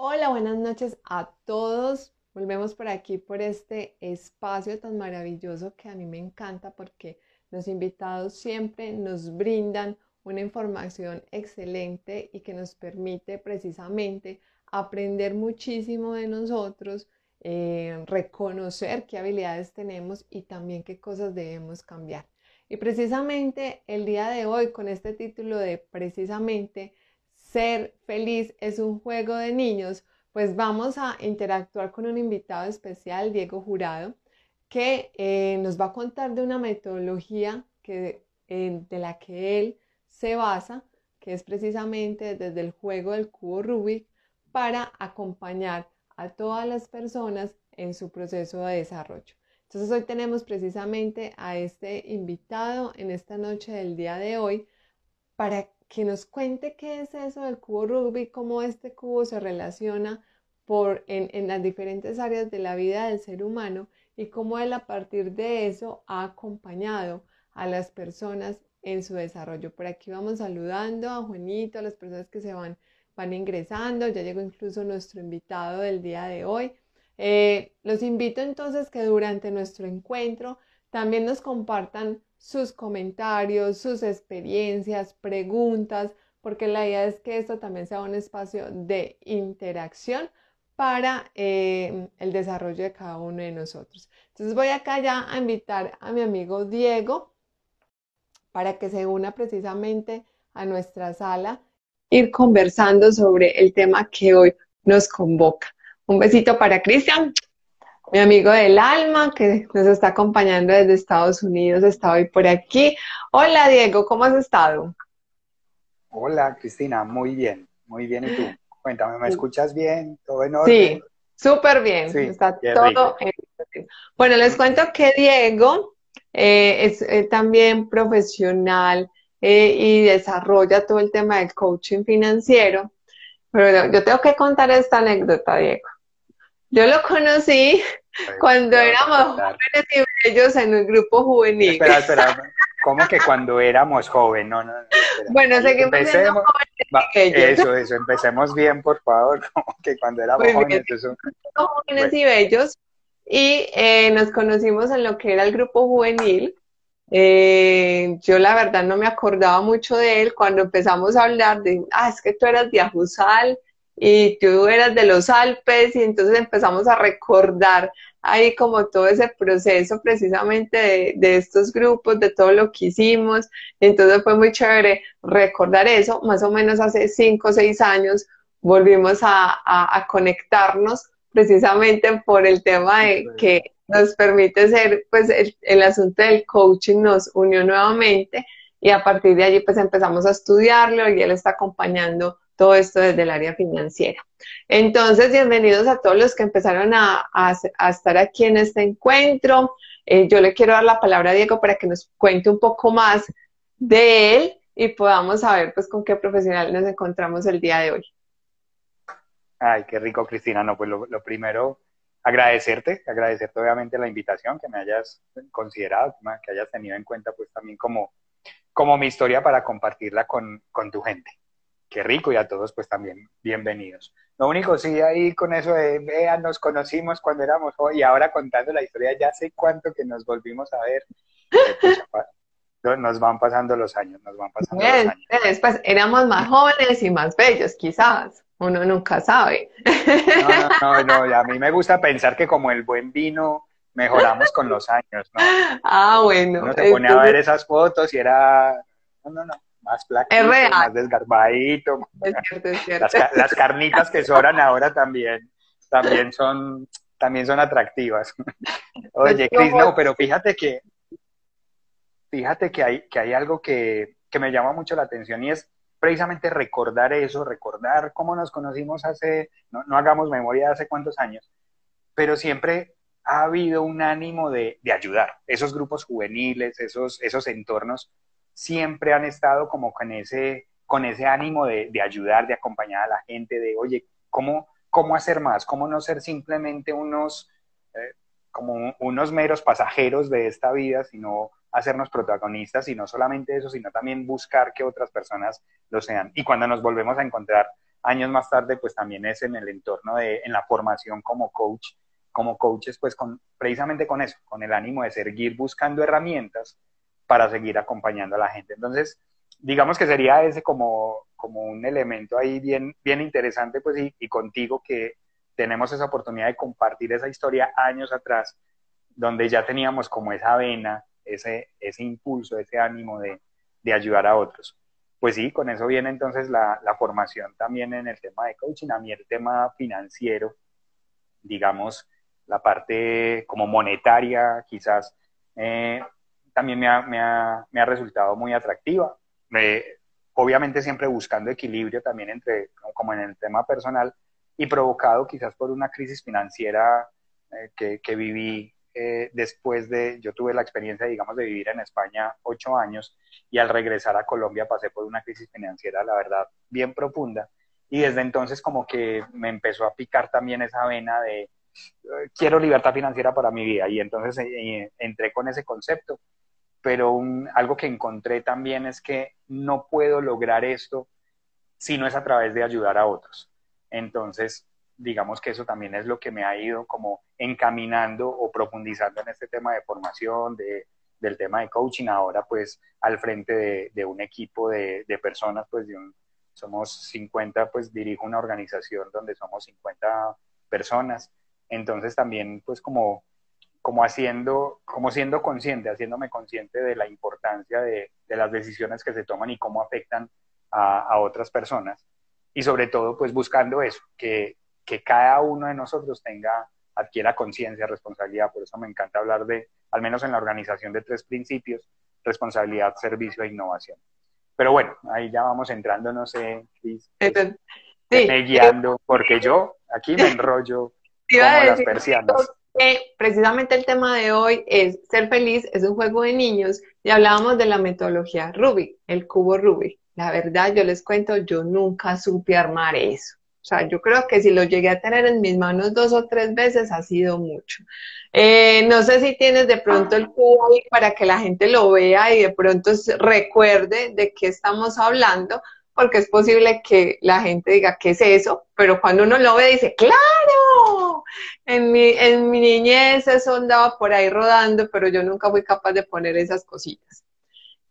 Hola, buenas noches a todos. Volvemos por aquí, por este espacio tan maravilloso que a mí me encanta porque los invitados siempre nos brindan una información excelente y que nos permite precisamente aprender muchísimo de nosotros, eh, reconocer qué habilidades tenemos y también qué cosas debemos cambiar. Y precisamente el día de hoy con este título de precisamente ser feliz es un juego de niños, pues vamos a interactuar con un invitado especial, Diego Jurado, que eh, nos va a contar de una metodología que, eh, de la que él se basa, que es precisamente desde el juego del cubo Rubik, para acompañar a todas las personas en su proceso de desarrollo. Entonces hoy tenemos precisamente a este invitado en esta noche del día de hoy para que nos cuente qué es eso del cubo Rubik, cómo este cubo se relaciona por, en, en las diferentes áreas de la vida del ser humano y cómo él a partir de eso ha acompañado a las personas en su desarrollo. Por aquí vamos saludando a Juanito, a las personas que se van, van ingresando. Ya llegó incluso nuestro invitado del día de hoy. Eh, los invito entonces que durante nuestro encuentro también nos compartan sus comentarios, sus experiencias, preguntas, porque la idea es que esto también sea un espacio de interacción para eh, el desarrollo de cada uno de nosotros. Entonces voy acá ya a invitar a mi amigo Diego para que se una precisamente a nuestra sala, ir conversando sobre el tema que hoy nos convoca. Un besito para Cristian, mi amigo del alma que nos está acompañando desde Estados Unidos, está hoy por aquí. Hola Diego, ¿cómo has estado? Hola Cristina, muy bien, muy bien. ¿Y tú? Cuéntame, ¿me escuchas bien? ¿Todo en orden? Sí, súper bien. está todo en Bueno, les cuento que Diego eh, es eh, también profesional eh, y desarrolla todo el tema del coaching financiero. Pero yo tengo que contar esta anécdota, Diego. Yo lo conocí cuando éramos jóvenes y bellos en un grupo juvenil. Espera, espera. ¿Cómo que cuando éramos jóvenes? No, no, no bueno, seguimos siendo jóvenes Eso, eso. Empecemos bien, por favor. Como que cuando éramos jóvenes. Jóvenes y bellos. Y eh, nos conocimos en lo que era el grupo juvenil. Eh, yo la verdad no me acordaba mucho de él cuando empezamos a hablar de, ah, es que tú eras de Ajusal y tú eras de los Alpes y entonces empezamos a recordar ahí como todo ese proceso precisamente de, estos grupos, de todo lo que hicimos. Entonces fue muy chévere recordar eso. Más o menos hace cinco o seis años volvimos a, conectarnos precisamente por el tema de que nos permite ser, pues el, el asunto del coaching nos unió nuevamente y a partir de allí pues empezamos a estudiarlo y él está acompañando todo esto desde el área financiera. Entonces, bienvenidos a todos los que empezaron a, estar aquí en este encuentro. Eh, yo le quiero dar la palabra a Diego para que nos cuente un poco más de él y podamos saber pues con qué profesional nos encontramos el día de hoy. Ay, qué rico, Cristina. No, pues lo, lo primero, agradecerte, agradecerte obviamente la invitación, que me hayas considerado, que hayas tenido en cuenta pues también como, como mi historia para compartirla con, con tu gente qué rico y a todos pues también bienvenidos. Lo único sí ahí con eso de, vean, nos conocimos cuando éramos y ahora contando la historia, ya sé cuánto que nos volvimos a ver. nos van pasando los años, nos van pasando los años. Después éramos más jóvenes y más bellos, quizás. Uno nunca sabe. No, no, no, a mí me gusta pensar que como el buen vino mejoramos con los años, ¿no? Ah, bueno. Uno se pone a ver esas fotos y era, no, no, no, más flaquito, más desgarbadito. Las, carnitas que sobran ahora también, también son, también son atractivas. Oye, Cris, no, pero fíjate que, fíjate que hay, que hay algo que, que me llama mucho la atención y es precisamente recordar eso, recordar cómo nos conocimos hace, no, no hagamos memoria de hace cuántos años, pero siempre ha habido un ánimo de, de, ayudar. Esos grupos juveniles, esos, esos entornos siempre han estado como con ese, con ese ánimo de, ayudar, de acompañar a la gente, de, oye, ¿cómo, cómo hacer más? ¿Cómo no ser simplemente unos, eh, como unos meros pasajeros de esta vida, sino hacernos protagonistas y no solamente eso, sino también buscar que otras personas lo sean. Y cuando nos volvemos a encontrar años más tarde, pues también es en el entorno de, en la formación como coach, como coaches, pues con, precisamente con eso, con el ánimo de seguir buscando herramientas para seguir acompañando a la gente. Entonces, digamos que sería ese como, como un elemento ahí bien, bien interesante, pues, y, contigo que tenemos esa oportunidad de compartir esa historia años atrás, donde ya teníamos como esa vena, ese, ese impulso, ese ánimo de, de ayudar a otros. Pues sí, con eso viene entonces la, la, formación también en el tema de coaching, a mí el tema financiero, digamos, la parte como monetaria, quizás, eh, también me ha, me, ha, me ha, resultado muy atractiva. obviamente siempre buscando equilibrio también entre, como en el tema personal, y provocado quizás por una crisis financiera eh, que, que, viví eh, después de, yo tuve la experiencia, digamos, de vivir en España ocho años y al regresar a Colombia pasé por una crisis financiera, la verdad, bien profunda. Y desde entonces como que me empezó a picar también esa vena de eh, quiero libertad financiera para mi vida. Y entonces eh, entré con ese concepto. Pero algo que encontré también es que no puedo lograr esto si no es a través de ayudar a otros. Entonces, digamos que eso también es lo que me ha ido como encaminando o profundizando en este tema de formación, de, del tema de coaching, ahora pues al frente de, de un equipo de, de, personas, pues de un, somos 50, pues dirijo una organización donde somos 50 personas, entonces también pues como, como haciendo, como siendo consciente, haciéndome consciente de la importancia de, de las decisiones que se toman y cómo afectan a, a otras personas y sobre todo pues buscando eso, que, que cada uno de nosotros tenga, adquiera conciencia, responsabilidad. Por eso me encanta hablar de, al menos en la organización de tres principios, responsabilidad, servicio e innovación. Pero bueno, ahí ya vamos entrando, no sé, Cris, me guiando, porque yo aquí me enrollo como las persianas. Precisamente el tema de hoy es ser feliz, es un juego de niños y hablábamos de la metodología Rubik, el cubo Rubik. La verdad, yo les cuento, yo nunca supe armar eso. O sea, yo creo que si lo llegué a tener en mis manos dos o tres veces ha sido mucho. Eh, no sé si tienes de pronto el cubo para que la gente lo vea y de pronto recuerde de qué estamos hablando, porque es posible que la gente diga, ¿qué es eso? Pero cuando uno lo ve dice, ¡claro! En mi, en mi niñez eso andaba por ahí rodando, pero yo nunca fui capaz de poner esas cositas.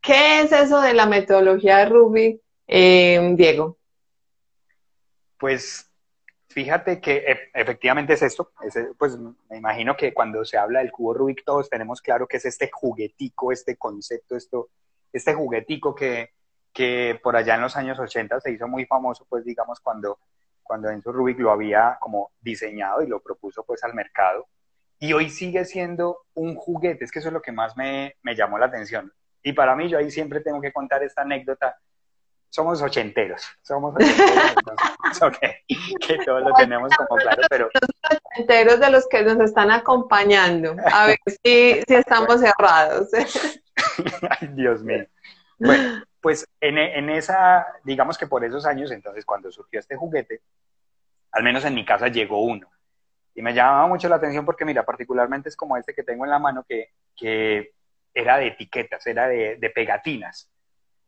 ¿Qué es eso de la metodología de Ruby, eh, Diego? Pues fíjate que e, efectivamente es esto, pues me imagino que cuando se habla del cubo Rubik todos tenemos claro que es este juguetico, este concepto, esto, este juguetico que, que por allá en los años 80 se hizo muy famoso, pues digamos cuando, cuando Enzo Rubik lo había como diseñado y lo propuso pues al mercado. Y hoy sigue siendo un juguete, es que eso es lo que más me, me llamó la atención. Y para mí yo ahí siempre tengo que contar esta anécdota somos ochenteros, somos ochenteros, que todos lo tenemos como claro, pero... Los ochenteros de los que nos están acompañando, a ver si, si estamos cerrados. Ay, Dios mío. Bueno, pues en, esa, digamos que por esos años, entonces cuando surgió este juguete, al menos en mi casa llegó uno. Y me llamaba mucho la atención porque, mira, particularmente es como este que tengo en la mano, que, que era de etiquetas, era de, de pegatinas.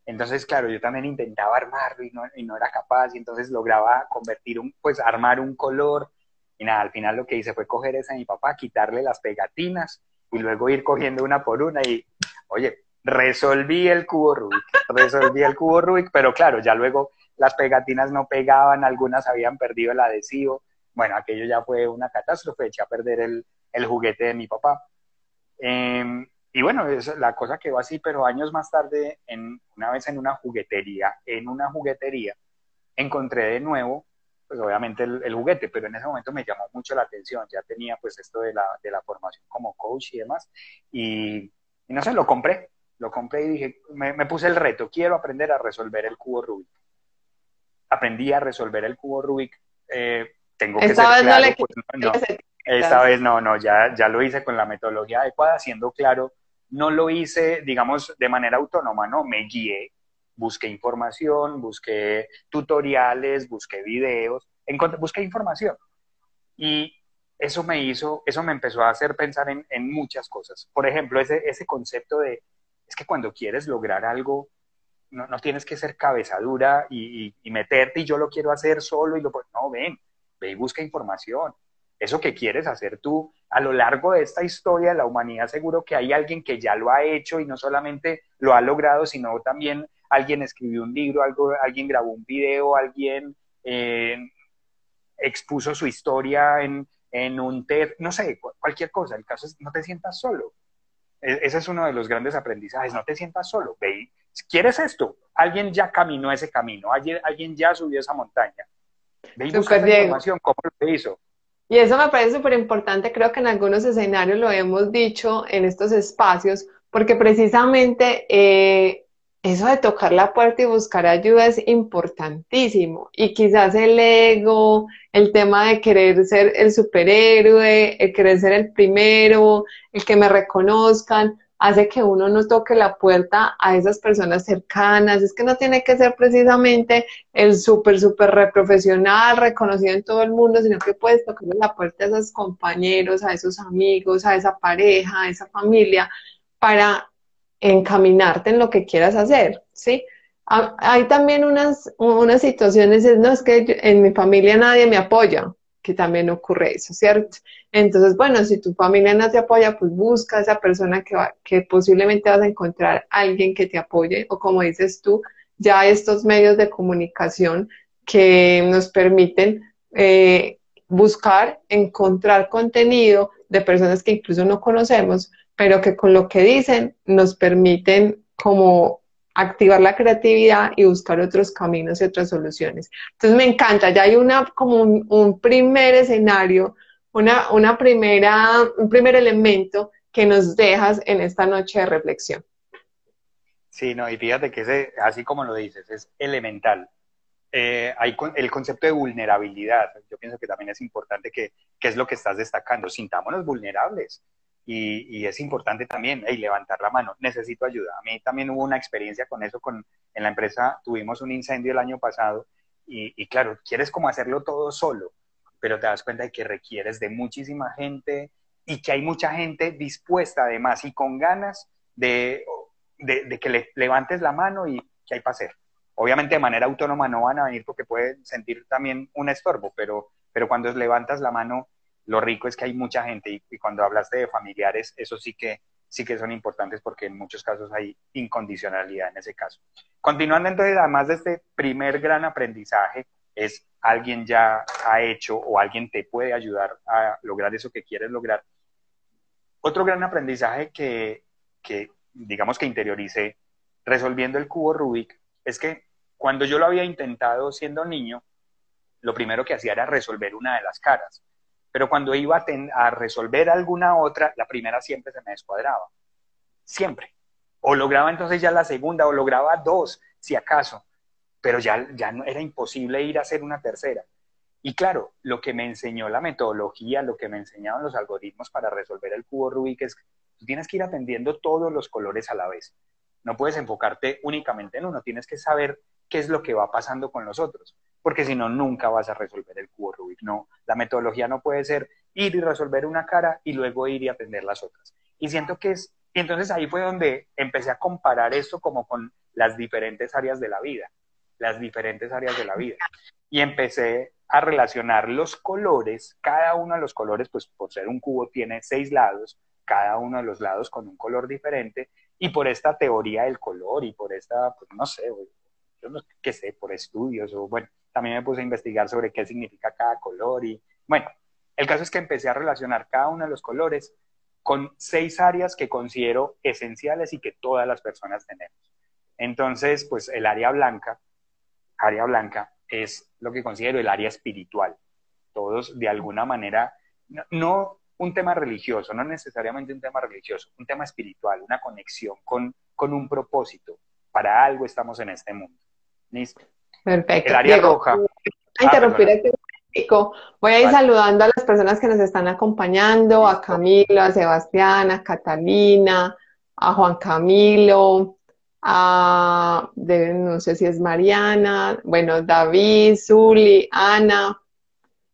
Entonces, claro, yo también intentaba armarlo y no, y no era capaz, y entonces lograba convertir un, pues armar un color. Y nada, al final lo que hice fue coger esa a mi papá, quitarle las pegatinas y luego ir cogiendo una por una y, oye, resolví el cubo Rubik, resolví el cubo Rubik, pero claro, ya luego las pegatinas no pegaban, algunas habían perdido el adhesivo. Bueno, aquello ya fue una catástrofe, eché a perder el, el juguete de mi papá. Eh, y bueno, es la cosa quedó así, pero años más tarde, en, una vez en una juguetería, en una juguetería, encontré de nuevo, pues obviamente el, juguete, pero en ese momento me llamó mucho la atención, ya tenía pues esto de la, de la formación como coach y demás, y, no sé, lo compré, lo compré y dije, me, puse el reto, quiero aprender a resolver el cubo Rubik. Aprendí a resolver el cubo Rubik, eh, tengo que ser claro, pues, esta vez no, no, ya, ya lo hice con la metodología adecuada, siendo claro no lo hice, digamos, de manera autónoma, no, me guié, busqué información, busqué tutoriales, busqué videos, busqué información. Y eso me hizo, eso me empezó a hacer pensar en, muchas cosas. Por ejemplo, ese, ese concepto de, es que cuando quieres lograr algo, no, no tienes que ser cabezadura y, y, meterte y yo lo quiero hacer solo y lo no, ven, ve y busca información. Eso que quieres hacer tú, a lo largo de esta historia de la humanidad, seguro que hay alguien que ya lo ha hecho y no solamente lo ha logrado, sino también alguien escribió un libro, algo, alguien grabó un video, alguien eh, expuso su historia en, en un TED, no sé, cualquier cosa. El caso es no te sientas solo. E, ese es uno de los grandes aprendizajes, no te sientas solo. Ve, ¿quieres esto? Alguien ya caminó ese camino, alguien, alguien ya subió esa montaña. Ve y busca información, cómo lo hizo. Y eso me parece súper importante, creo que en algunos escenarios lo hemos dicho en estos espacios, porque precisamente eh, eso de tocar la puerta y buscar ayuda es importantísimo. Y quizás el ego, el tema de querer ser el superhéroe, el querer ser el primero, el que me reconozcan, hace que uno no toque la puerta a esas personas cercanas. Es que no tiene que ser precisamente el súper, súper reprofesional, reconocido en todo el mundo, sino que puedes tocar la puerta a esos compañeros, a esos amigos, a esa pareja, a esa familia, para encaminarte en lo que quieras hacer, ¿sí? Hay también unas, unas situaciones, no es que en mi familia nadie me apoya, que también ocurre eso, ¿cierto? Entonces, bueno, si tu familia no te apoya, pues busca a esa persona que, que posiblemente vas a encontrar alguien que te apoye, o como dices tú, ya estos medios de comunicación que nos permiten eh, buscar, encontrar contenido de personas que incluso no conocemos, pero que con lo que dicen nos permiten como activar la creatividad y buscar otros caminos y otras soluciones. Entonces me encanta, ya hay una como un, primer escenario, una, una primera, un primer elemento que nos dejas en esta noche de reflexión. Sí, no, y fíjate que ese, así como lo dices, es elemental. Eh, hay el concepto de vulnerabilidad, yo pienso que también es importante que, que es lo que estás destacando, sintámonos vulnerables. Y, es importante también levantar la mano, necesito ayuda. A mí también hubo una experiencia con eso, con, en la empresa tuvimos un incendio el año pasado y, claro, quieres como hacerlo todo solo, pero te das cuenta de que requieres de muchísima gente y que hay mucha gente dispuesta además y con ganas de, de, que le levantes la mano y que hay para hacer. Obviamente de manera autónoma no van a venir porque pueden sentir también un estorbo, pero, pero cuando levantas la mano lo rico es que hay mucha gente y, cuando hablaste de familiares, eso sí que, sí que son importantes porque en muchos casos hay incondicionalidad en ese caso. Continuando entonces, además de este primer gran aprendizaje, es alguien ya ha hecho o alguien te puede ayudar a lograr eso que quieres lograr. Otro gran aprendizaje que, que digamos que interioricé resolviendo el cubo Rubik es que cuando yo lo había intentado siendo niño, lo primero que hacía era resolver una de las caras pero cuando iba a, resolver alguna otra, la primera siempre se me descuadraba. Siempre. O lograba entonces ya la segunda, o lograba dos, si acaso, pero ya, ya no, era imposible ir a hacer una tercera. Y claro, lo que me enseñó la metodología, lo que me enseñaban los algoritmos para resolver el cubo Rubik es que tú tienes que ir atendiendo todos los colores a la vez. No puedes enfocarte únicamente en uno, tienes que saber qué es lo que va pasando con los otros porque si no, nunca vas a resolver el cubo Rubik. No, la metodología no puede ser ir y resolver una cara y luego ir y aprender las otras. Y siento que es, y entonces ahí fue donde empecé a comparar esto como con las diferentes áreas de la vida, las diferentes áreas de la vida. Y empecé a relacionar los colores, cada uno de los colores, pues por ser un cubo tiene seis lados, cada uno de los lados con un color diferente, y por esta teoría del color y por esta, pues no sé, yo no qué sé, por estudios o bueno, también me puse a investigar sobre qué significa cada color y bueno, el caso es que empecé a relacionar cada uno de los colores con seis áreas que considero esenciales y que todas las personas tenemos. Entonces, pues el área blanca, área blanca es lo que considero el área espiritual. Todos de alguna manera, no, un tema religioso, no necesariamente un tema religioso, un tema espiritual, una conexión con, con un propósito. Para algo estamos en este mundo. ¿Listo? Perfecto. El área roja. Voy a interrumpir este Voy a ir saludando a las personas que nos están acompañando, a Camilo, a Sebastián, a Catalina, a Juan Camilo, a, no sé si es Mariana, bueno, David, Zuli, Ana,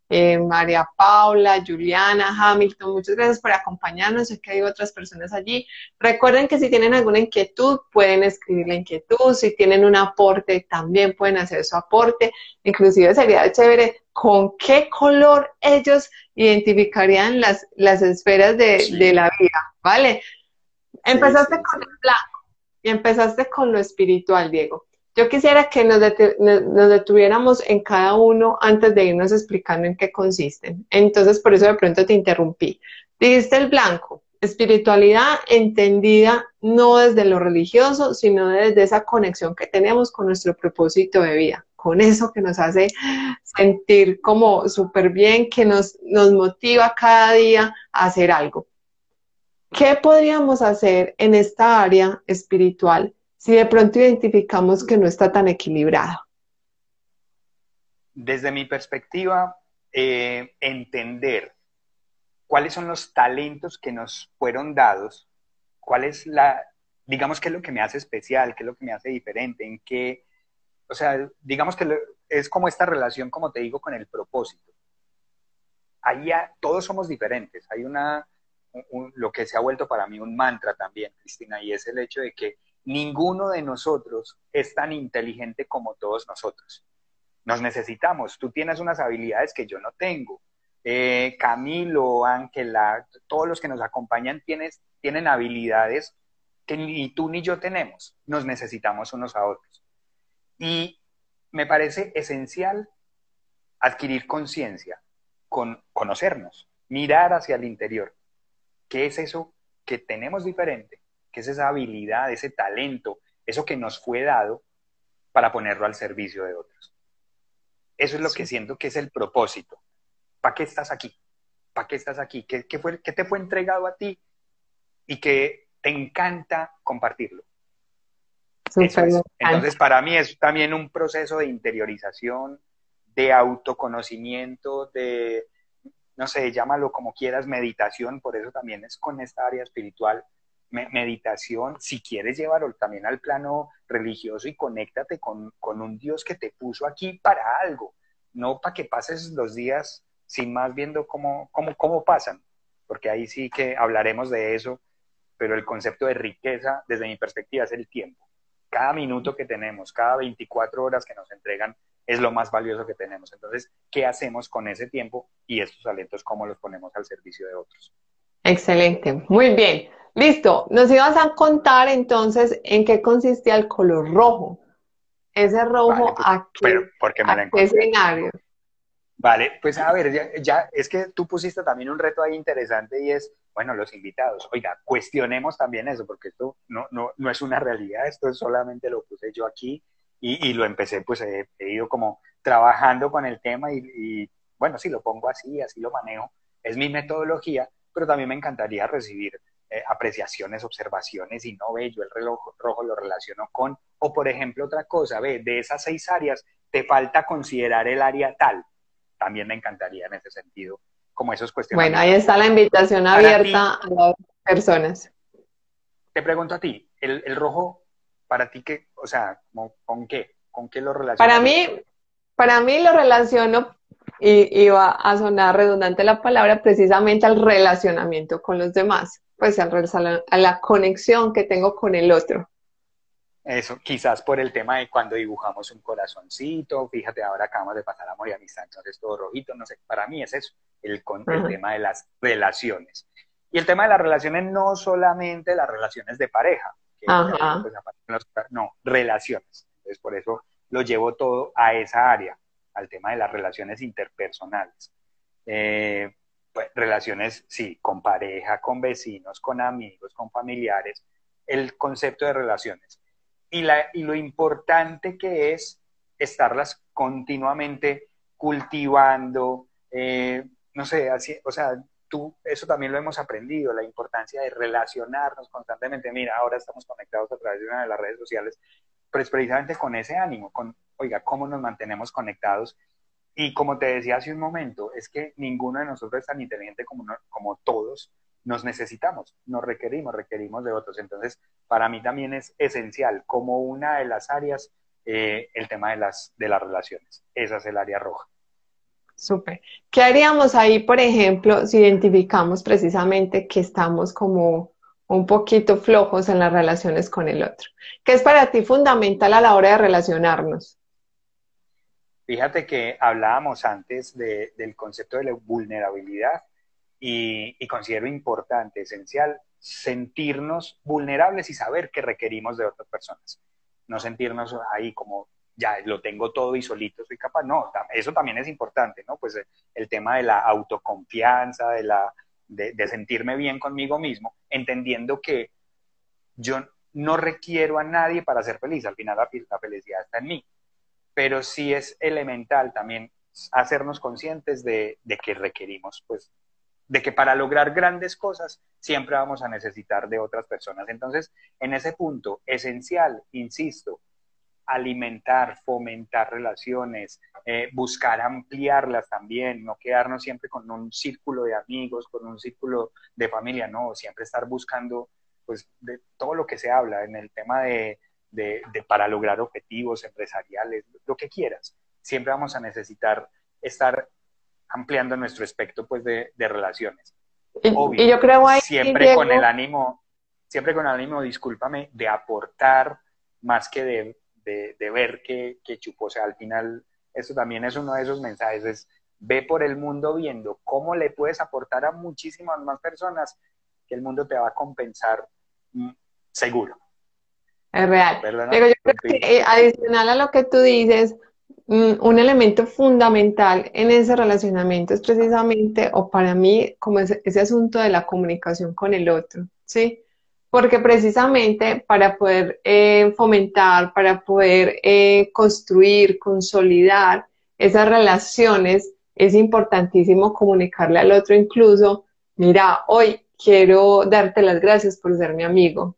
eh, María Paula, Juliana, Hamilton, muchas gracias por acompañarnos, sé que hay otras personas allí. Recuerden que si tienen alguna inquietud, pueden escribir la inquietud, si tienen un aporte, también pueden hacer su aporte, inclusive sería chévere con qué color ellos identificarían las, las esferas de, de la vida, ¿vale? Empezaste con el blanco y empezaste con lo espiritual, Diego. Yo quisiera que nos, detuviéramos en cada uno antes de irnos explicando en qué consisten. Entonces, por eso de pronto te interrumpí. Dijiste el blanco, espiritualidad entendida no desde lo religioso, sino desde esa conexión que tenemos con nuestro propósito de vida, con eso que nos hace sentir como súper bien, que nos, nos motiva cada día a hacer algo. ¿Qué podríamos hacer en esta área espiritual si de pronto identificamos que no está tan equilibrado? Desde mi perspectiva, eh, entender cuáles son los talentos que nos fueron dados, cuál es la, digamos, qué es lo que me hace especial, qué es lo que me hace diferente, en qué, o sea, digamos que es como esta relación, como te digo, con el propósito. Ahí todos somos diferentes, hay una, lo que se ha vuelto para mí un mantra también, Cristina, y es el hecho de que ninguno de nosotros es tan inteligente como todos nosotros. Nos necesitamos. Tú tienes unas habilidades que yo no tengo. Eh, Camilo, Ángela, todos los que nos acompañan tienes, tienen habilidades que ni tú ni yo tenemos. Nos necesitamos unos a otros. Y me parece esencial adquirir conciencia, con conocernos, mirar hacia el interior. ¿Qué es eso que tenemos diferente? Que es esa habilidad, ese talento, eso que nos fue dado para ponerlo al servicio de otros. Eso es lo que siento que es el propósito. ¿Para qué estás aquí? ¿Para qué estás aquí? ¿Qué, fue, ¿Qué te fue entregado a ti? Y que te encanta compartirlo. Entonces, para mí es también un proceso de interiorización, de autoconocimiento, de, no sé, llámalo como quieras, meditación, por eso también es con esta área espiritual, meditación, si quieres llevarlo también al plano religioso y conéctate con, un Dios que te puso aquí para algo, no para que pases los días sin más viendo cómo, cómo, cómo pasan, porque ahí sí que hablaremos de eso, pero el concepto de riqueza, desde mi perspectiva, es el tiempo. Cada minuto que tenemos, cada 24 horas que nos entregan, es lo más valioso que tenemos. Entonces, ¿qué hacemos con ese tiempo y estos talentos, cómo los ponemos al servicio de otros? Excelente, muy bien. Listo, nos ibas a contar entonces en qué consistía el color rojo. Ese rojo pues, a qué, escenario. Vale, pues a ver, ya, es que tú pusiste también un reto ahí interesante y es, bueno, los invitados. Oiga, cuestionemos también eso, porque esto no, no, no es una realidad, esto solamente lo puse yo aquí y, lo empecé, pues he, ido como trabajando con el tema y, y, bueno, si lo pongo así, así lo manejo, es mi metodología, pero también me encantaría recibir eh, apreciaciones, observaciones y no ve, yo el reloj rojo lo relaciono con, o por ejemplo otra cosa, ve, de esas seis áreas te falta considerar el área tal. También me encantaría en ese sentido, como esos cuestiones. Bueno, ahí está la invitación abierta a las personas. Te pregunto a ti, el, rojo, para ti, ¿qué, o sea, ¿con qué? ¿Con qué lo relacionas? Para mí, para mí lo relaciono y, va a sonar redundante la palabra, precisamente al relacionamiento con los demás pues a la conexión que tengo con el otro. Eso, quizás por el tema de cuando dibujamos un corazoncito, fíjate, ahora acabamos de pasar amor y amistad, entonces todo rojito, no sé, para mí es eso, el, el tema de las relaciones. Y el tema de las relaciones, no solamente las relaciones de pareja, pues, no, relaciones. Entonces, por eso lo llevo todo a esa área, al tema de las relaciones interpersonales. Eh, pues, relaciones, sí, con pareja, con vecinos, con amigos, con familiares, el concepto de relaciones. Y, la, y lo importante que es estarlas continuamente cultivando, eh, no sé, así, o sea, tú, eso también lo hemos aprendido, la importancia de relacionarnos constantemente. Mira, ahora estamos conectados a través de una de las redes sociales, pues precisamente con ese ánimo, con, oiga, cómo nos mantenemos conectados y como te decía hace un momento, es que ninguno de nosotros es tan inteligente como, como todos. Nos necesitamos, nos requerimos, requerimos de otros. Entonces, para mí también es esencial, como una de las áreas, eh, el tema de las, de las relaciones. Esa es el área roja. Súper. ¿Qué haríamos ahí, por ejemplo, si identificamos precisamente que estamos como un poquito flojos en las relaciones con el otro? ¿Qué es para ti fundamental a la hora de relacionarnos? Fíjate que hablábamos antes del concepto de la vulnerabilidad y, y, considero importante, esencial, sentirnos vulnerables y saber que requerimos de otras personas. No sentirnos ahí como ya lo tengo todo y solito soy capaz. No, eso también es importante, ¿no? Pues el tema de la autoconfianza, de, la, de, sentirme bien conmigo mismo, entendiendo que yo no requiero a nadie para ser feliz, al final la, la felicidad está en mí, pero sí es elemental también hacernos conscientes de, de, que requerimos, pues, de que para lograr grandes cosas siempre vamos a necesitar de otras personas. Entonces, en ese punto, esencial, insisto, alimentar, fomentar relaciones, eh, buscar ampliarlas también, no quedarnos siempre con un círculo de amigos, con un círculo de familia, no, siempre estar buscando pues de todo lo que se habla en el tema de, de, para lograr objetivos empresariales, lo que quieras. Siempre vamos a necesitar estar ampliando nuestro espectro pues de, de relaciones. y yo creo ahí, siempre con el ánimo, siempre con el ánimo, discúlpame, de aportar más que de de, ver que, que chupó. O sea, al final, eso también es uno de esos mensajes, es ve por el mundo viendo cómo le puedes aportar a muchísimas más personas que el mundo te va a compensar mm, seguro. Es real. Pero yo creo que eh, adicional a lo que tú dices, mm, un elemento fundamental en ese relacionamiento es precisamente, o para mí, como ese, ese asunto de la comunicación con el otro, ¿sí? porque precisamente para poder eh, fomentar, para poder eh, construir, consolidar esas relaciones, es importantísimo comunicarle al otro incluso, mira, hoy quiero darte las gracias por ser mi amigo.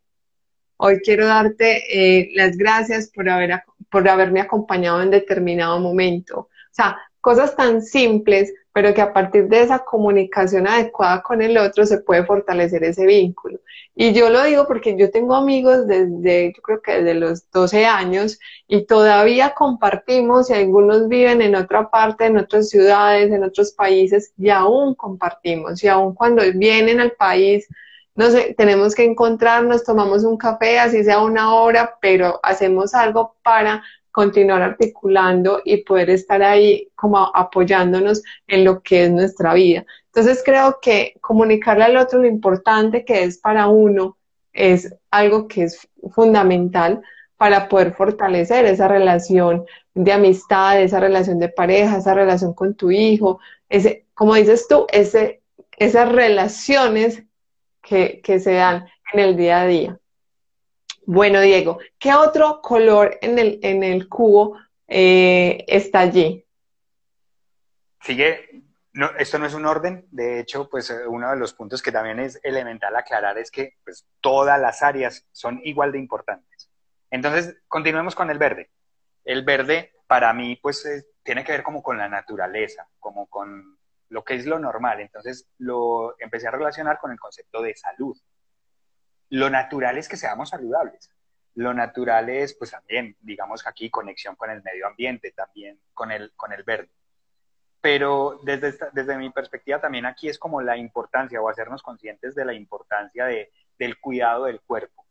Hoy quiero darte eh, las gracias por, haber, por haberme acompañado en determinado momento. O sea, cosas tan simples, pero que a partir de esa comunicación adecuada con el otro se puede fortalecer ese vínculo. Y yo lo digo porque yo tengo amigos desde, yo creo que desde los 12 años y todavía compartimos y algunos viven en otra parte, en otras ciudades, en otros países y aún compartimos y aún cuando vienen al país, no sé, tenemos que encontrarnos, tomamos un café, así sea una hora, pero hacemos algo para continuar articulando y poder estar ahí como apoyándonos en lo que es nuestra vida. Entonces creo que comunicarle al otro lo importante que es para uno es algo que es fundamental para poder fortalecer esa relación de amistad, esa relación de pareja, esa relación con tu hijo, ese, como dices tú, ese, esas relaciones que, se dan en el día a día. Bueno, Diego, ¿qué otro color en el, en el cubo eh, está allí? Sigue, no, esto no es un orden, de hecho, pues eh, uno de los puntos que también es elemental aclarar es que pues, todas las áreas son igual de importantes. Entonces, continuemos con el verde. El verde, para mí, pues tiene que ver como con la naturaleza, como con lo que es lo normal. Entonces, lo empecé a relacionar con el concepto de salud lo natural es que seamos saludables. Lo natural es, pues también, digamos aquí, conexión con el medio ambiente, también con el, con el verde. Pero desde, desde mi perspectiva también aquí es como la importancia o hacernos conscientes de la importancia de, del cuidado del cuerpo,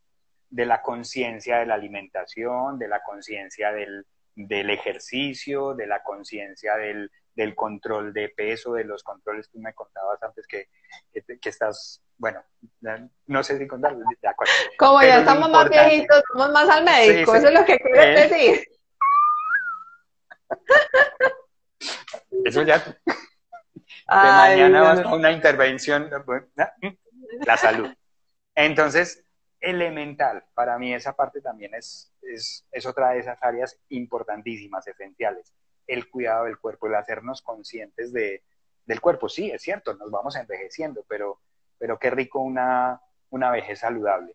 de la conciencia de la alimentación, de la conciencia del, del ejercicio, de la conciencia del, del control de peso, de los controles que me contabas antes que, que, estás, bueno, no sé si contar, de acuerdo. Como ya estamos más viejitos, vamos más al médico, eso es lo que quieres eh. decir. Eso ya. De mañana vas a una intervención, la salud. Entonces, elemental, para mí esa parte también es, es, es otra de esas áreas importantísimas, esenciales el cuidado del cuerpo, el hacernos conscientes de, del cuerpo. Sí, es cierto, nos vamos envejeciendo, pero, pero qué rico una, una vejez saludable.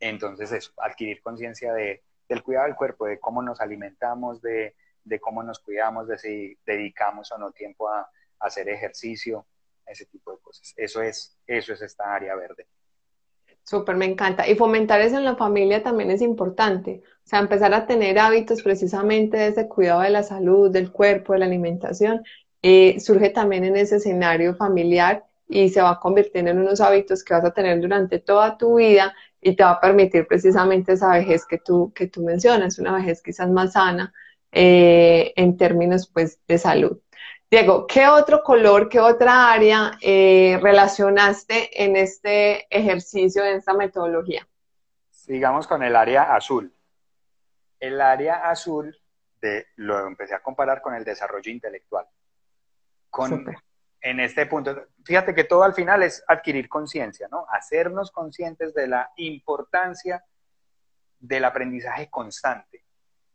Entonces, eso, adquirir conciencia de, del cuidado del cuerpo, de cómo nos alimentamos, de, de, cómo nos cuidamos, de si dedicamos o no tiempo a, a, hacer ejercicio, ese tipo de cosas. Eso es, eso es esta área verde. Súper, me encanta. Y fomentar eso en la familia también es importante. O sea, empezar a tener hábitos precisamente de ese cuidado de la salud, del cuerpo, de la alimentación, eh, surge también en ese escenario familiar y se va convirtiendo en unos hábitos que vas a tener durante toda tu vida y te va a permitir precisamente esa vejez que tú, que tú mencionas, una vejez quizás más sana eh, en términos pues de salud. Diego, ¿qué otro color, qué otra área eh, relacionaste en este ejercicio, en esta metodología? Sigamos con el área azul. El área azul de, lo empecé a comparar con el desarrollo intelectual. Con, en este punto, fíjate que todo al final es adquirir conciencia, ¿no? Hacernos conscientes de la importancia del aprendizaje constante,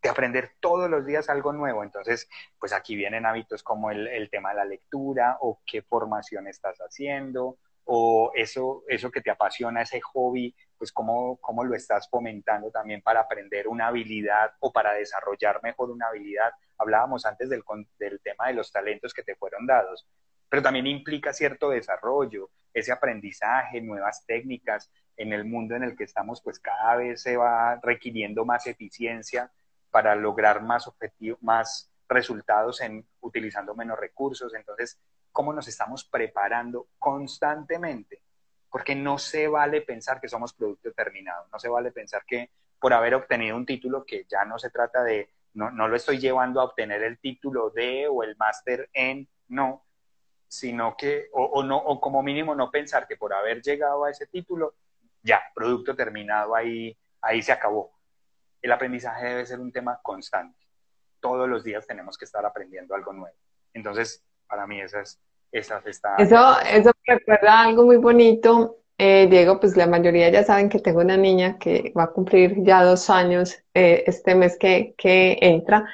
de aprender todos los días algo nuevo. Entonces, pues aquí vienen hábitos como el, tema de la lectura o qué formación estás haciendo o eso, eso que te apasiona, ese hobby, pues cómo, cómo lo estás fomentando también para aprender una habilidad o para desarrollar mejor una habilidad. Hablábamos antes del, del tema de los talentos que te fueron dados pero también implica cierto desarrollo, ese aprendizaje, nuevas técnicas. En el mundo en el que estamos, pues cada vez se va requiriendo más eficiencia para lograr más objetivos, más resultados en utilizando menos recursos. Entonces, ¿cómo nos estamos preparando constantemente? Porque no se vale pensar que somos producto terminado, no se vale pensar que por haber obtenido un título que ya no se trata de, no, no lo estoy llevando a obtener el título de o el máster en, no, sino que, o, no, o como mínimo no pensar que por haber llegado a ese título, ya, producto terminado, ahí, ahí se acabó. El aprendizaje debe ser un tema constante. Todos los días tenemos que estar aprendiendo algo nuevo. Entonces, para mí esa es, esa. Eso, eso me recuerda algo muy bonito. Eh, Diego, pues la mayoría ya saben que tengo una niña que va a cumplir ya dos años eh, este mes que, que entra.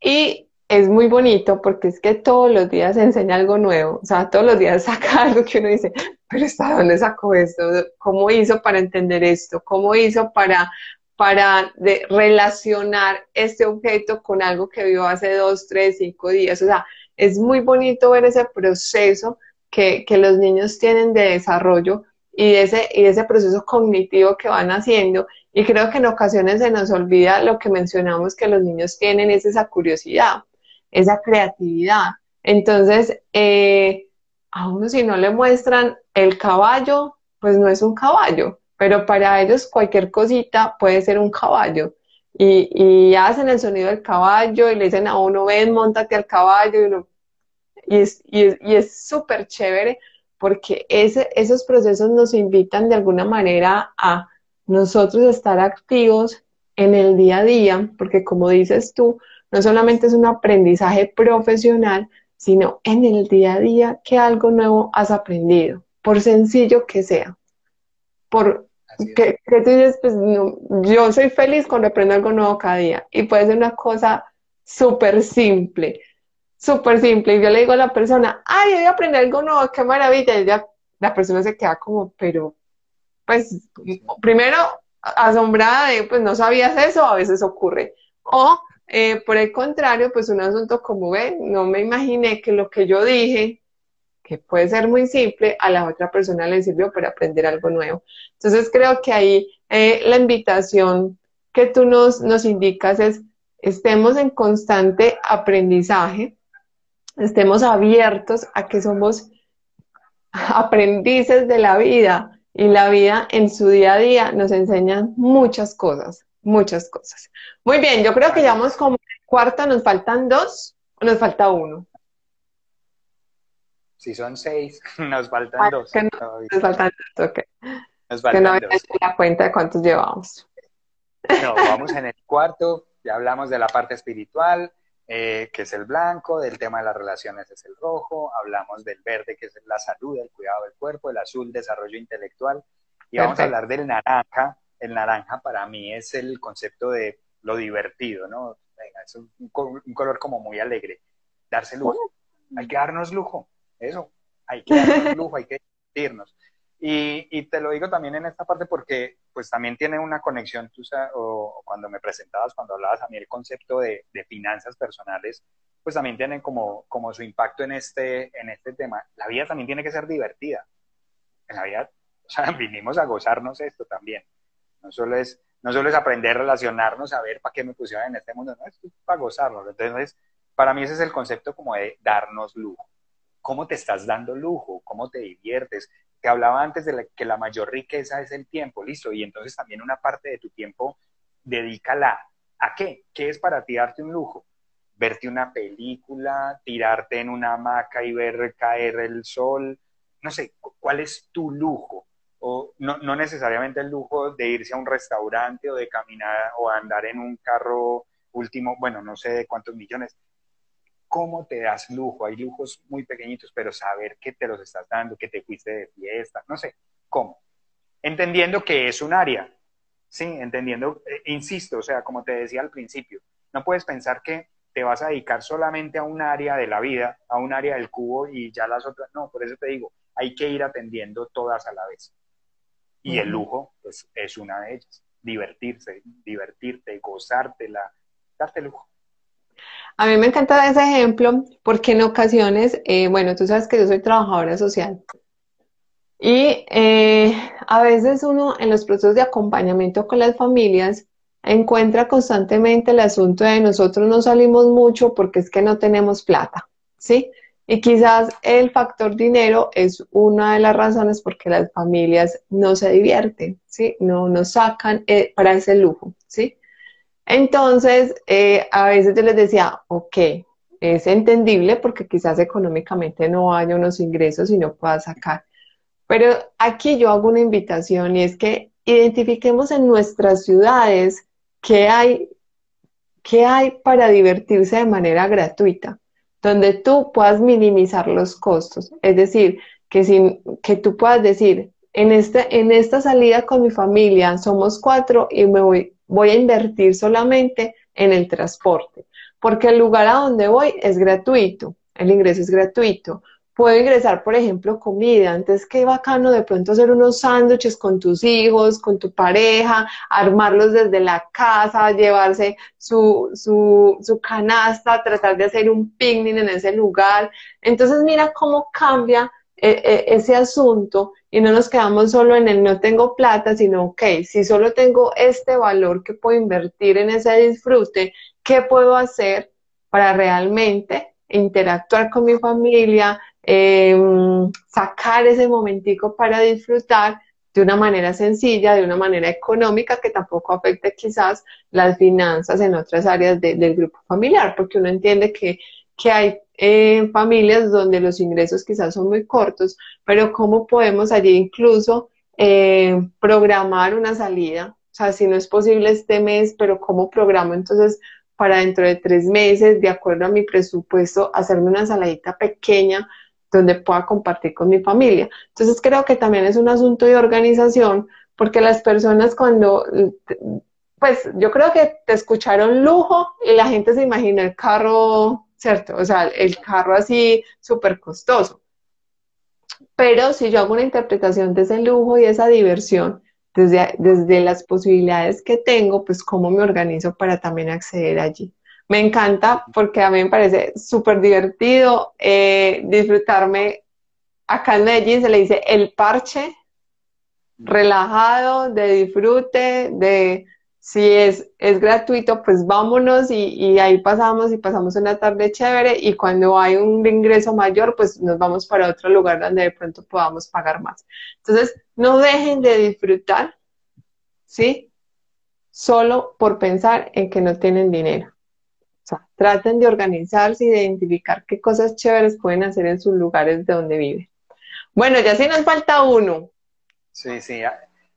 Y es muy bonito porque es que todos los días se enseña algo nuevo, o sea, todos los días saca algo que uno dice, pero ¿está dónde sacó esto? ¿Cómo hizo para entender esto? ¿Cómo hizo para, para relacionar este objeto con algo que vio hace dos, tres, cinco días? O sea, es muy bonito ver ese proceso que, que los niños tienen de desarrollo y ese, y ese proceso cognitivo que van haciendo. Y creo que en ocasiones se nos olvida lo que mencionamos que los niños tienen, es esa curiosidad esa creatividad. Entonces, eh, a uno si no le muestran el caballo, pues no es un caballo, pero para ellos cualquier cosita puede ser un caballo. Y, hacen el sonido del caballo y le dicen a uno, ven, montate al caballo. Y, es súper chévere porque ese, esos procesos nos invitan de alguna manera a nosotros estar activos en el día a día, porque como dices tú, no solamente es un aprendizaje profesional, sino en el día a día que algo nuevo has aprendido, por sencillo que sea. Por que, tú dices, pues yo soy feliz cuando aprendo algo nuevo cada día y puede ser una cosa súper simple, súper simple. Y yo le digo a la persona, ay, voy a aprender algo nuevo, qué maravilla. Y ya la persona se queda como, pero, pues, primero asombrada de, pues no sabías eso, a veces ocurre. O eh, por el contrario, pues un asunto como ven, no me imaginé que lo que yo dije, que puede ser muy simple, a la otra persona le sirvió para aprender algo nuevo. Entonces creo que ahí eh, la invitación que tú nos, indicas es, estemos en constante aprendizaje, estemos abiertos a que somos aprendices de la vida y la vida en su día a día nos enseña muchas cosas muchas cosas. Muy bien, yo creo que ya vamos como cuarta, nos faltan dos o nos falta uno. Si son seis, nos faltan dos. nos faltan dos, ok. Nos faltan que no dos. la cuenta de cuántos llevamos. No, vamos en el cuarto, ya hablamos de la parte espiritual, eh, que es el blanco, del tema de las relaciones es el rojo, hablamos del verde, que es la salud, el cuidado del cuerpo, el azul, desarrollo intelectual, y vamos a hablar del naranja, el naranja para mí es el concepto de lo divertido, ¿no? es un, color como muy alegre. Darse lujo. Hay que darnos lujo. Eso. Hay que darnos lujo, hay que divertirnos. Y, y, te lo digo también en esta parte porque pues también tiene una conexión, tú o, cuando me presentabas, cuando hablabas a mí el concepto de, finanzas personales, pues también tienen como, su impacto en este, en este tema. La vida también tiene que ser divertida. En la vida, o sea, vinimos a gozarnos esto también. No solo es, no solo es aprender relacionarnos, a ver para qué me pusieron en este mundo, no, es para gozarlo. Entonces, para mí ese es el concepto como de darnos lujo. ¿Cómo te estás dando lujo? ¿Cómo te diviertes? Te hablaba antes de que la mayor riqueza es el tiempo, listo, y entonces también una parte de tu tiempo dedícala a qué? ¿Qué es para ti darte un lujo? Verte una película, tirarte en una hamaca y ver caer el sol, no sé, ¿cuál es tu lujo? O no, no necesariamente el lujo de irse a un restaurante o de caminar o andar en un carro último, bueno, no sé de cuántos millones, cómo te das lujo. Hay lujos muy pequeñitos, pero saber que te los estás dando, que te fuiste de fiesta, no sé, cómo. Entendiendo que es un área, sí, entendiendo, eh, insisto, o sea, como te decía al principio, no puedes pensar que te vas a dedicar solamente a un área de la vida, a un área del cubo y ya las otras, no, por eso te digo, hay que ir atendiendo todas a la vez. Y el lujo, pues, es una de ellas. Divertirse, divertirte, gozártela, darte lujo. A mí me encanta ese ejemplo porque en ocasiones, eh, bueno, tú sabes que yo soy trabajadora social y eh, a veces uno en los procesos de acompañamiento con las familias encuentra constantemente el asunto de nosotros no salimos mucho porque es que no tenemos plata, ¿sí? Y quizás el factor dinero es una de las razones por qué las familias no se divierten, ¿sí? No, no sacan eh, para ese lujo, ¿sí? Entonces, eh, a veces yo les decía, ok, es entendible porque quizás económicamente no haya unos ingresos y no pueda sacar. Pero aquí yo hago una invitación y es que identifiquemos en nuestras ciudades qué hay, qué hay para divertirse de manera gratuita, donde tú puedas minimizar los costos. Es decir, que, sin, que tú puedas decir, en, este, en esta salida con mi familia somos cuatro y me voy voy a invertir solamente en el transporte, porque el lugar a donde voy es gratuito, el ingreso es gratuito. Puedo ingresar, por ejemplo, comida. Antes, qué bacano de pronto hacer unos sándwiches con tus hijos, con tu pareja, armarlos desde la casa, llevarse su, su, su canasta, tratar de hacer un picnic en ese lugar. Entonces, mira cómo cambia ese asunto y no nos quedamos solo en el no tengo plata, sino, ok, si solo tengo este valor que puedo invertir en ese disfrute, ¿qué puedo hacer para realmente interactuar con mi familia, em, sacar ese momentico para disfrutar de una manera sencilla, de una manera económica que tampoco afecte quizás las finanzas en otras áreas del grupo familiar, porque uno entiende que, que hay en familias donde los ingresos quizás son muy cortos, pero cómo podemos allí incluso eh, programar una salida. O sea, si no es posible este mes, pero cómo programo entonces para dentro de tres meses, de acuerdo a mi presupuesto, hacerme una saladita pequeña donde pueda compartir con mi familia. Entonces creo que también es un asunto de organización, porque las personas cuando, pues yo creo que te escucharon lujo y la gente se imagina el carro ¿cierto? O sea, el carro así súper costoso. Pero si yo hago una interpretación de ese lujo y esa diversión, desde, desde las posibilidades que tengo, pues cómo me organizo para también acceder allí. Me encanta porque a mí me parece súper divertido eh, disfrutarme. Acá en Medellín se le dice el parche, relajado, de disfrute, de si es, es gratuito, pues vámonos y, ahí pasamos y pasamos una tarde chévere y cuando hay un ingreso mayor, pues nos vamos para otro lugar donde de pronto podamos pagar más. Entonces, no dejen de disfrutar, ¿sí? Solo por pensar en que no tienen dinero. O sea, traten de organizarse y de identificar qué cosas chéveres pueden hacer en sus lugares de donde viven. Bueno, ya sí nos falta uno. Sí, sí,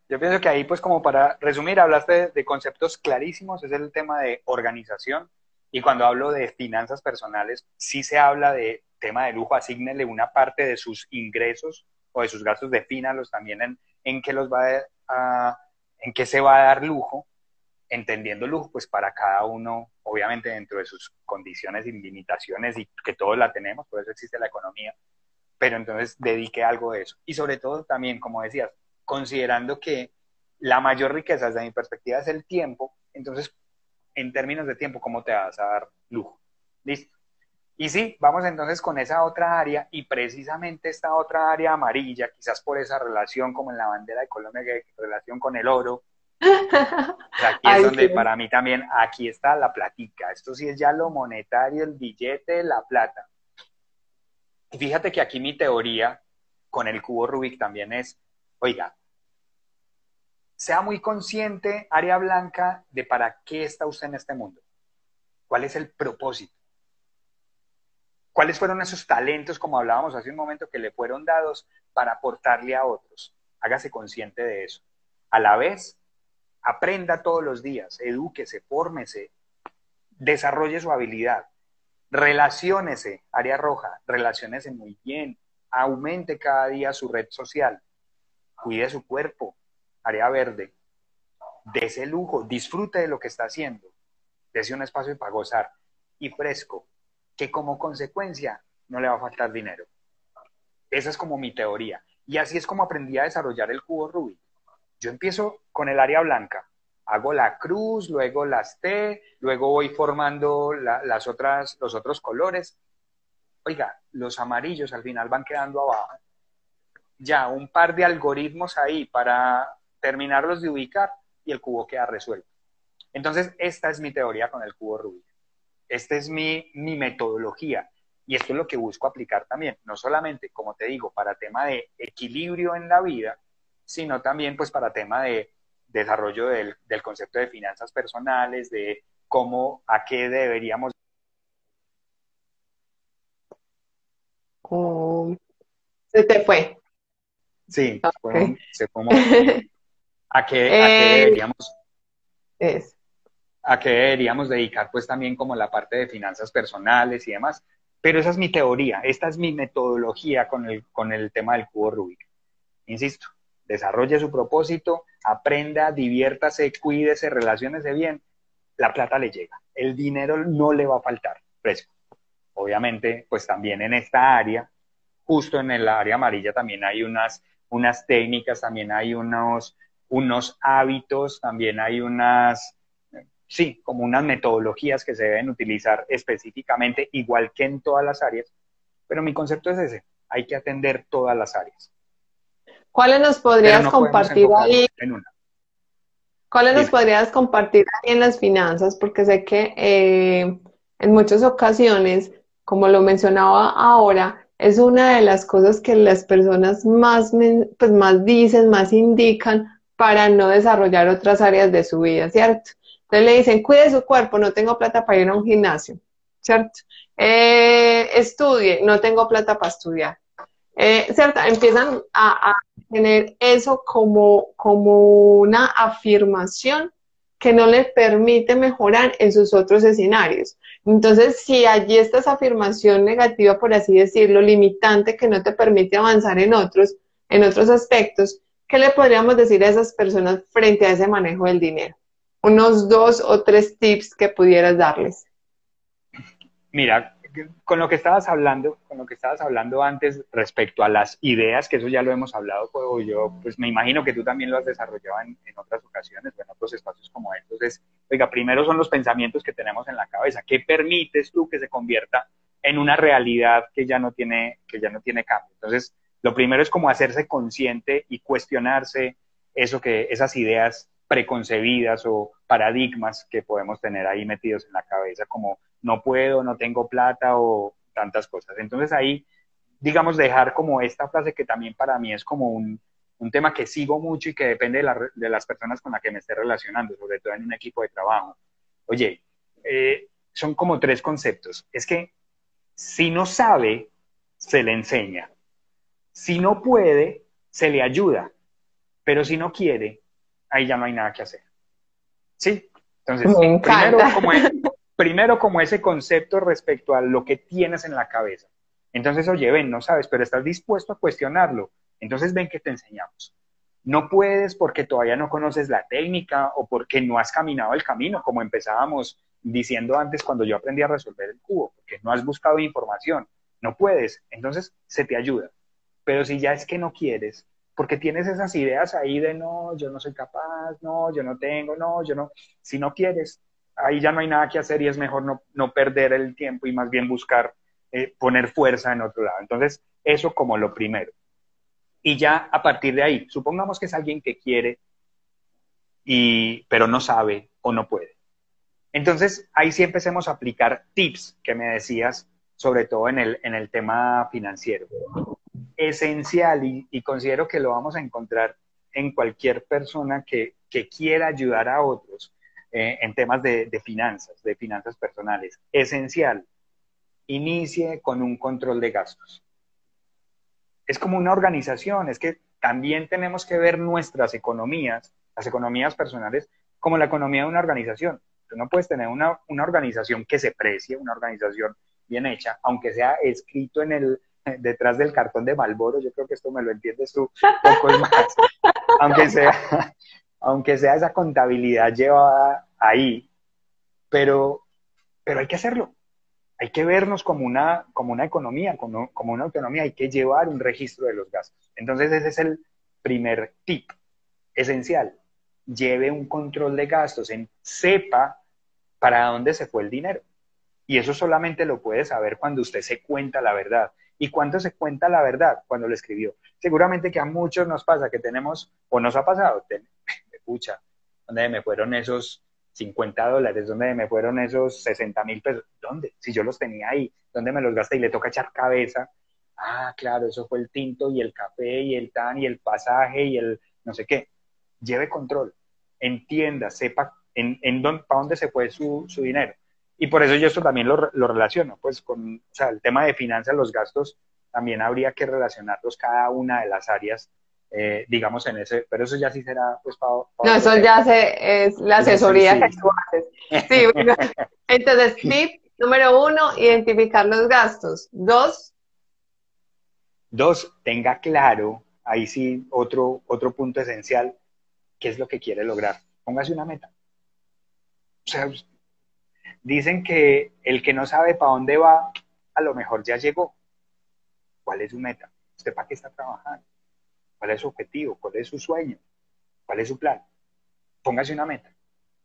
yo pienso que ahí, pues como para resumir, hablaste de, conceptos clarísimos, es el tema de organización. Y cuando hablo de finanzas personales, sí se habla de tema de lujo, asígnele una parte de sus ingresos o de sus gastos, defínalos también en, en qué los va a, en qué se va a dar lujo, entendiendo lujo, pues para cada uno, obviamente dentro de sus condiciones y limitaciones y que todos la tenemos, por eso existe la economía, pero entonces dedique algo de eso. Y sobre todo también, como decías, considerando que la mayor riqueza desde mi perspectiva es el tiempo, entonces, en términos de tiempo, ¿cómo te vas a dar lujo? Listo. Y sí, vamos entonces con esa otra área y precisamente esta otra área amarilla, quizás por esa relación como en la bandera de Colombia, que relación con el oro, aquí es donde para mí también, aquí está la platica. Esto sí es ya lo monetario, el billete, la plata. Y fíjate que aquí mi teoría con el cubo Rubik también es, oiga, sea muy consciente, área blanca, de para qué está usted en este mundo. ¿Cuál es el propósito? ¿Cuáles fueron esos talentos, como hablábamos hace un momento, que le fueron dados para aportarle a otros? Hágase consciente de eso. A la vez, aprenda todos los días, edúquese, fórmese, desarrolle su habilidad, relaciónese, área roja, relaciónese muy bien, aumente cada día su red social, cuide su cuerpo, área verde, ese lujo, disfrute de lo que está haciendo, dese un espacio para gozar y fresco, que como consecuencia no le va a faltar dinero. Esa es como mi teoría. Y así es como aprendí a desarrollar el cubo Rubik. Yo empiezo con el área blanca, hago la cruz, luego las T, luego voy formando las otras, los otros colores. Oiga, los amarillos al final van quedando abajo. Ya, un par de algoritmos ahí para terminarlos de ubicar y el cubo queda resuelto. Entonces, esta es mi teoría con el cubo Rubik. Esta es mi, mi metodología. Y esto es lo que busco aplicar también, no solamente, como te digo, para tema de equilibrio en la vida, sino también pues para tema de desarrollo del, del concepto de finanzas personales, de cómo, a qué deberíamos. Oh, se te fue. Sí, se fue a qué, eh, deberíamos a qué deberíamos dedicar pues también como la parte de finanzas personales y demás. Pero esa es mi teoría, esta es mi metodología con el, con el tema del cubo Rubik. Insisto, desarrolle su propósito, aprenda, diviértase, cuídese, relaciónese bien, la plata le llega, el dinero no le va a faltar, fresco. Obviamente, pues también en esta área, justo en el área amarilla también hay unas, unas técnicas, también hay unos, unos hábitos, también hay unas, sí, como unas metodologías que se deben utilizar específicamente, igual que en todas las áreas, pero mi concepto es ese, hay que atender todas las áreas. ¿Cuáles nos podrías compartir ahí? ¿Cuáles nos podrías compartir ahí en las finanzas? Porque sé que eh, en muchas ocasiones, como lo mencionaba ahora, es una de las cosas que las personas más, pues, más dicen, más indican para no desarrollar otras áreas de su vida, ¿cierto? Entonces le dicen, cuide su cuerpo, no tengo plata para ir a un gimnasio, ¿cierto? Eh, estudie, no tengo plata para estudiar. Eh, ¿Cierto? Empiezan a, tener eso como, como una afirmación que no le permite mejorar en sus otros escenarios. Entonces, si allí está esa afirmación negativa, por así decirlo, limitante que no te permite avanzar en otros, en otros aspectos, ¿qué le podríamos decir a esas personas frente a ese manejo del dinero? Unos dos o tres tips que pudieras darles. Mira, con lo que estabas hablando, con lo que estabas hablando antes respecto a las ideas, que eso ya lo hemos hablado, pues yo pues me imagino que tú también lo has desarrollado en, otras ocasiones en otros espacios como estos. Es, oiga, primero son los pensamientos que tenemos en la cabeza. ¿Qué permites tú que se convierta en una realidad que ya no tiene, que ya no tiene cambio? Entonces, lo primero es como hacerse consciente y cuestionarse eso que, esas ideas preconcebidas o paradigmas que podemos tener ahí metidos en la cabeza, como no puedo, no tengo plata o tantas cosas. Entonces ahí, digamos, dejar como esta frase que también para mí es como un, tema que sigo mucho y que depende de, las personas con las que me esté relacionando, sobre todo en un equipo de trabajo. Oye, eh, son como tres conceptos. Es que si no sabe, se le enseña. Si no puede, se le ayuda, pero si no quiere, ahí ya no hay nada que hacer. ¿Sí? Entonces, primero como, ese concepto respecto a lo que tienes en la cabeza. Entonces, oye, ven, no sabes, pero estás dispuesto a cuestionarlo. Entonces, ven que te enseñamos. No puedes porque todavía no conoces la técnica o porque no has caminado el camino, como empezábamos diciendo antes cuando yo aprendí a resolver el cubo, porque no has buscado información. No puedes. Entonces, se te ayuda. Pero si ya es que no quieres, porque tienes esas ideas ahí de no, yo no soy capaz, no, yo no tengo, no, yo no, si no quieres, ahí ya no hay nada que hacer y es mejor no, perder el tiempo y más bien buscar eh, poner fuerza en otro lado. Entonces, eso como lo primero. Y ya a partir de ahí, supongamos que es alguien que quiere y, pero no sabe o no puede. Entonces, ahí sí empecemos a aplicar tips que me decías, sobre todo en el, en el tema financiero. Esencial y, considero que lo vamos a encontrar en cualquier persona que, quiera ayudar a otros eh, en temas de, de finanzas, de finanzas personales. Esencial, inicie con un control de gastos. Es como una organización, es que también tenemos que ver nuestras economías, las economías personales, como la economía de una organización. Tú no puedes tener una, organización que se precie, una organización bien hecha, aunque sea escrito en el, detrás del cartón de Malboro, yo creo que esto me lo entiendes tú poco más, aunque sea, aunque sea esa contabilidad llevada ahí, pero, pero hay que hacerlo, hay que vernos como una, como una economía, como, como una autonomía, hay que llevar un registro de los gastos. Entonces ese es el primer tip esencial, lleve un control de gastos, en, sepa para dónde se fue el dinero. Y eso solamente lo puede saber cuando usted se cuenta la verdad. ¿Y cuánto se cuenta la verdad cuando lo escribió? Seguramente que a muchos nos pasa que tenemos, o nos ha pasado, escucha, ¿dónde me fueron esos 50 dólares? ¿Dónde me fueron esos 60 mil pesos? ¿Dónde? Si yo los tenía ahí, ¿dónde me los gasté? Y le toca echar cabeza. Ah, claro, eso fue el tinto y el café y el tan y el pasaje y el no sé qué. Lleve control, entienda, sepa en, dónde, para dónde se fue su, dinero. Y por eso yo esto también lo, lo, relaciono, pues con o sea, el tema de finanzas, los gastos, también habría que relacionarlos cada una de las áreas, eh, digamos, en ese, pero eso ya sí será, pues, para... no, eso ya se, es la asesoría que tú haces. Sí, entonces, tip número uno, identificar los gastos. Dos. Dos, tenga claro, ahí sí, otro, otro punto esencial, qué es lo que quiere lograr. Póngase una meta. O sea, dicen que el que no sabe para dónde va, a lo mejor ya llegó. ¿Cuál es su meta? ¿Usted para qué está trabajando? ¿Cuál es su objetivo? ¿Cuál es su sueño? ¿Cuál es su plan? Póngase una meta.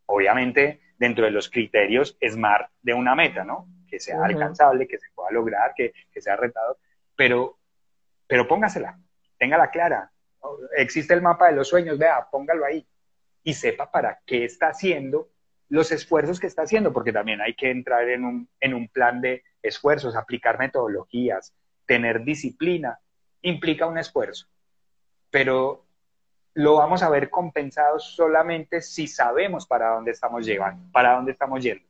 Obviamente, dentro de los criterios SMART de una meta, ¿no? Que sea alcanzable, que se pueda lograr, que, sea retado, pero, pero póngasela, téngala clara. Existe el mapa de los sueños, vea, póngalo ahí y sepa para qué está haciendo los esfuerzos que está haciendo, porque también hay que entrar en un, en un plan de esfuerzos, aplicar metodologías, tener disciplina, implica un esfuerzo. Pero lo vamos a ver compensado solamente si sabemos para dónde estamos llegando, para dónde estamos yendo.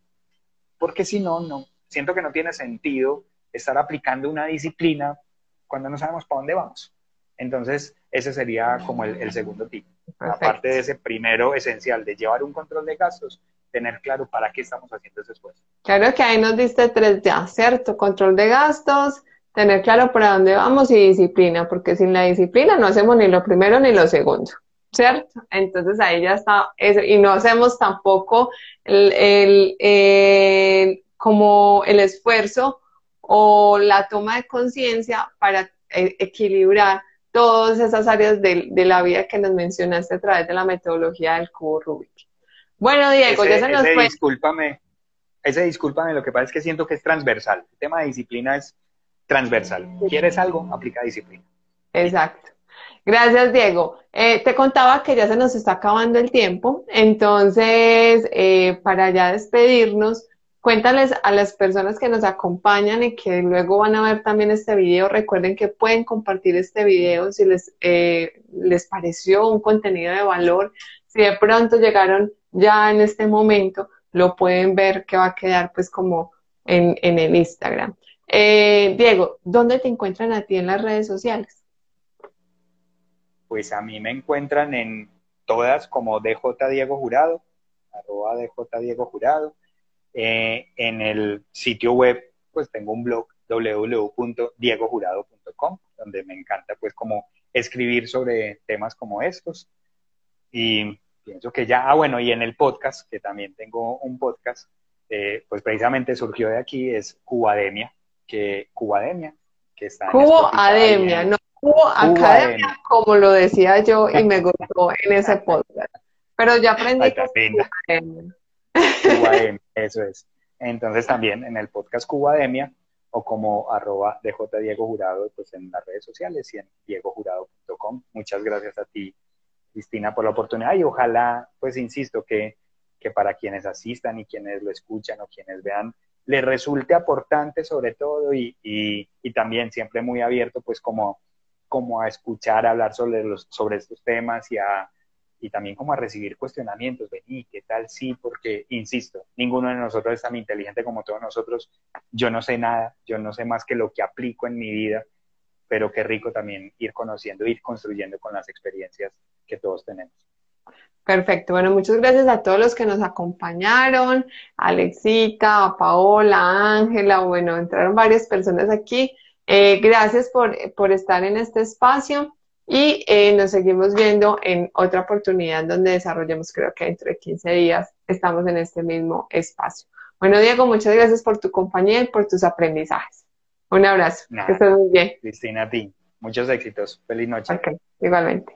Porque si no, no, siento que no tiene sentido estar aplicando una disciplina cuando no sabemos para dónde vamos. Entonces, ese sería como el, segundo tipo. Aparte de ese primero esencial de llevar un control de gastos, tener claro para qué estamos haciendo ese esfuerzo. Claro que ahí nos diste tres ya, ¿cierto? Control de gastos, tener claro para dónde vamos y disciplina, porque sin la disciplina no hacemos ni lo primero ni lo segundo, ¿cierto? Entonces ahí ya está eso, y no hacemos tampoco el, como el esfuerzo o la toma de conciencia para e, equilibrar todas esas áreas de, de, la vida que nos mencionaste a través de la metodología del cubo Rubik. Bueno, Diego, ya se nos ese Discúlpame, ese discúlpame, lo que pasa es que siento que es transversal. El tema de disciplina es transversal. ¿Quieres algo? Aplica disciplina. Exacto. Gracias, Diego. Eh, te contaba que ya se nos está acabando el tiempo, entonces, eh, para ya despedirnos, cuéntales a las personas que nos acompañan y que luego van a ver también este video, recuerden que pueden compartir este video si les, eh, les pareció un contenido de valor, si de pronto llegaron ya en este momento lo pueden ver que va a quedar pues como en, el Instagram. Eh, Diego, ¿dónde te encuentran a ti en las redes sociales? Pues a mí me encuentran en todas como DJ Diego Jurado, arroba DJ Diego Jurado. Eh, en el sitio web, pues tengo un blog www.diegojurado.com, donde me encanta pues como escribir sobre temas como estos. Y pienso que ya, ah, bueno, y en el podcast, que también tengo un podcast, eh, pues precisamente surgió de aquí, es Cubademia, que Cubademia, que está Cubademia, no Cubo Academia, como lo decía yo y me gustó en ese podcast. Pero ya aprendí que Cubademia, eso es. Entonces también en el podcast Cubademia o como arroba DJ Diego Jurado, pues en las redes sociales y en diegojurado.com. Muchas gracias a ti Cristina, por la oportunidad y ojalá, pues insisto, que, que para quienes asistan y quienes lo escuchan o quienes vean, le resulte aportante sobre todo y, y, y también siempre muy abierto, pues como, como a escuchar, hablar sobre, los, sobre estos temas y a, y también como a recibir cuestionamientos, vení, ¿qué tal? Sí, porque, insisto, ninguno de nosotros es tan inteligente como todos nosotros. Yo no sé nada, yo no sé más que lo que aplico en mi vida, pero qué rico también ir conociendo, ir construyendo con las experiencias que todos tenemos. Perfecto. Bueno, muchas gracias a todos los que nos acompañaron, Alexita, a Paola, Ángela, bueno, entraron varias personas aquí. Eh, gracias por, por estar en este espacio y eh, nos seguimos viendo en otra oportunidad donde desarrollemos, creo que dentro de 15 días estamos en este mismo espacio. Bueno, Diego, muchas gracias por tu compañía y por tus aprendizajes. Un abrazo. que estés muy bien. Cristina, a ti. Muchos éxitos. Feliz noche. Ok, igualmente.